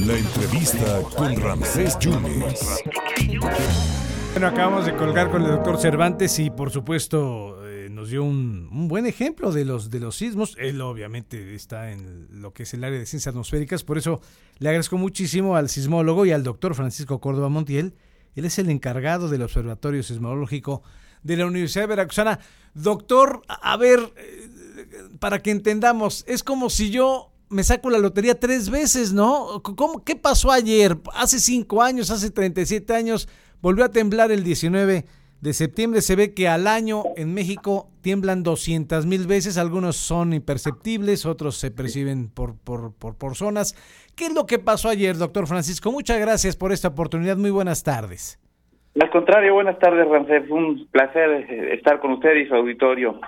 La entrevista con Ramsés Yunes. Bueno, acabamos de colgar con el doctor Cervantes y por supuesto eh, nos dio un, buen ejemplo de los, de los sismos. Él obviamente está en lo que es el área de ciencias atmosféricas, por eso le agradezco muchísimo al sismólogo y al doctor Francisco Córdoba Montiel. Él es el encargado del Observatorio Sismológico de la Universidad Veracruzana. Doctor, a ver, eh, para que entendamos, es como si yo me saco la lotería tres veces, ¿no? ¿Cómo, ¿Qué pasó ayer? Hace cinco años, hace 37 años, volvió a temblar el 19 de septiembre. Se ve que al año en México tiemblan 200 mil veces. Algunos son imperceptibles, otros se perciben por, por, por, por zonas. ¿Qué es lo que pasó ayer, doctor Francisco? Muchas gracias por esta oportunidad. Muy buenas tardes. Al contrario, buenas tardes, Rancés. Un placer estar con usted y su auditorio.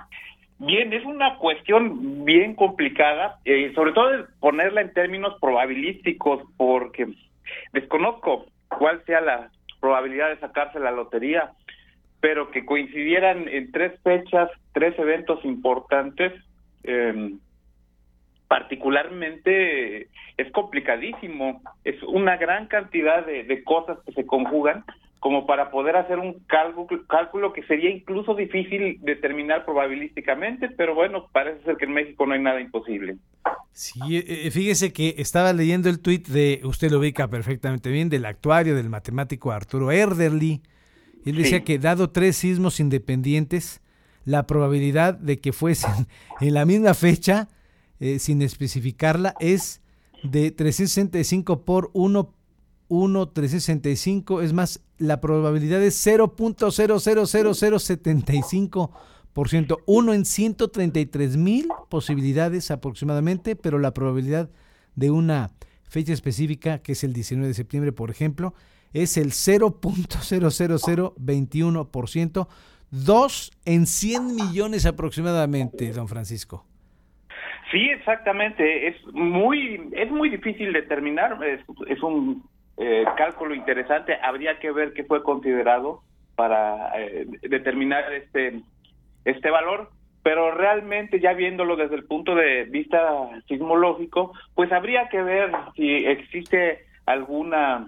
Bien, es una cuestión bien complicada, eh, sobre todo ponerla en términos probabilísticos, porque desconozco cuál sea la probabilidad de sacarse la lotería, pero que coincidieran en tres fechas, tres eventos importantes, eh, particularmente es complicadísimo, es una gran cantidad de cosas que se conjugan como para poder hacer un cálculo, cálculo que sería incluso difícil determinar probabilísticamente, pero bueno, parece ser que en México no hay nada imposible. Sí, eh, fíjese que estaba leyendo el tuit de, usted lo ubica perfectamente bien, del actuario, del matemático Arturo Erderly. Él decía que dado tres sismos independientes, la probabilidad de que fuesen en la misma fecha, eh, sin especificarla, es de 365 por 1 1, 365, es más, la probabilidad es 0.00075%, uno en 133 mil posibilidades aproximadamente, pero la probabilidad de una fecha específica, que es el 19 de septiembre, por ejemplo, es el 0.00021%, dos en 100 millones aproximadamente, don Francisco. Sí, exactamente. Es muy, es muy difícil determinar. Es un eh, cálculo interesante. Habría que ver qué fue considerado para eh, determinar este este valor, pero realmente ya viéndolo desde el punto de vista sismológico, pues habría que ver si existe alguna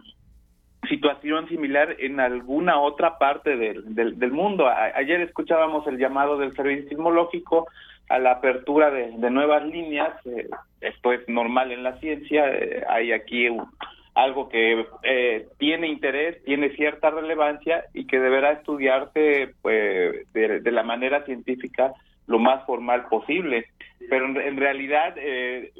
situación similar en alguna otra parte del, del, del mundo. Ayer escuchábamos el llamado del servicio sismológico a la apertura de, de nuevas líneas. Eh, esto es normal en la ciencia. Eh, hay aquí un, algo que eh, tiene interés, tiene cierta relevancia y que deberá estudiarse pues, de, de, la manera científica lo más formal posible. Pero en, en realidad eh,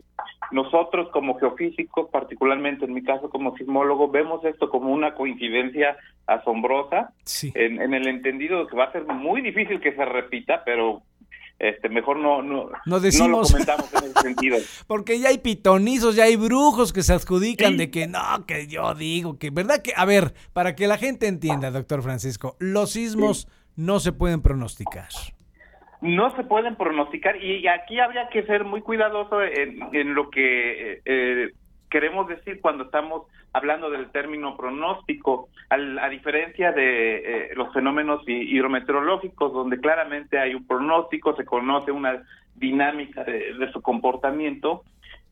nosotros como geofísicos, particularmente en mi caso como sismólogo, vemos esto como una coincidencia asombrosa, sí. en, en el entendido de que va a ser muy difícil que se repita, pero este mejor no no, no, decimos, no lo comentamos en ese sentido. Porque ya hay pitonizos, ya hay brujos que se adjudican sí. de que no, que yo digo que, ¿verdad? que A ver, para que la gente entienda, doctor Francisco, los sismos sí. no se pueden pronosticar. No se pueden pronosticar y aquí habría que ser muy cuidadoso en, en lo que eh, queremos decir cuando estamos hablando del término pronóstico, al, a diferencia de eh, los fenómenos hidrometeorológicos, donde claramente hay un pronóstico, se conoce una dinámica de, de su comportamiento,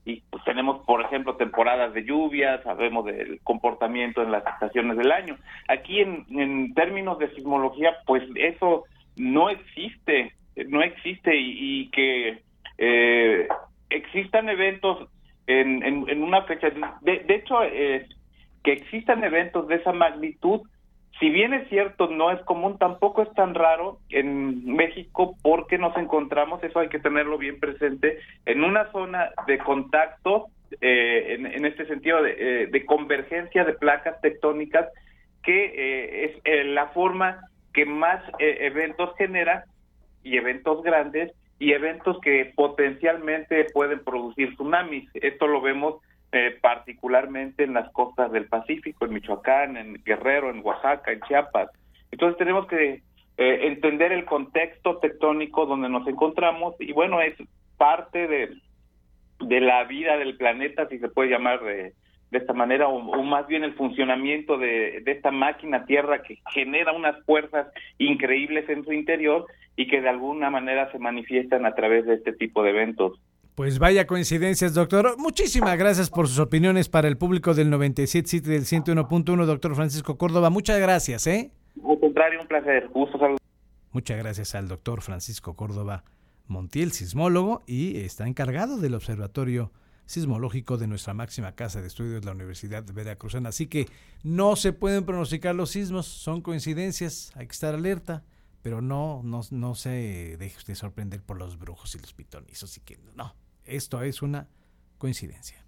y pues tenemos, por ejemplo, temporadas de lluvia, sabemos del comportamiento en las estaciones del año. Aquí, en, en términos de sismología, pues eso no existe, no existe, y, y que eh, existan eventos en, en, una fecha. De, de hecho, eh, que existan eventos de esa magnitud, si bien es cierto, no es común, tampoco es tan raro en México porque nos encontramos, eso hay que tenerlo bien presente, en una zona de contacto, eh, en, en, este sentido de, eh, de, convergencia de placas tectónicas, que eh, es eh, la forma que más eh, eventos genera y eventos grandes y eventos que potencialmente pueden producir tsunamis. Esto lo vemos eh, particularmente en las costas del Pacífico, en Michoacán, en Guerrero, en Oaxaca, en Chiapas. Entonces tenemos que eh, entender el contexto tectónico donde nos encontramos y bueno, es parte de, de la vida del planeta, si se puede llamar de, de esta manera, o, o, más bien el funcionamiento de, de esta máquina Tierra que genera unas fuerzas increíbles en su interior y que de alguna manera se manifiestan a través de este tipo de eventos. Pues vaya coincidencias, doctor. Muchísimas gracias por sus opiniones para el público del 97 y del 101.1, doctor Francisco Córdoba. Muchas gracias, ¿eh? Al contrario, un placer. Gusto saludar. Muchas gracias al doctor Francisco Córdoba Montiel, sismólogo, y está encargado del Observatorio Sismológico de nuestra máxima casa de estudios, la Universidad Veracruzana. Así que no se pueden pronosticar los sismos, son coincidencias, hay que estar alerta, pero no, no, no se deje usted sorprender por los brujos y los pitonizos. Así que no, esto es una coincidencia.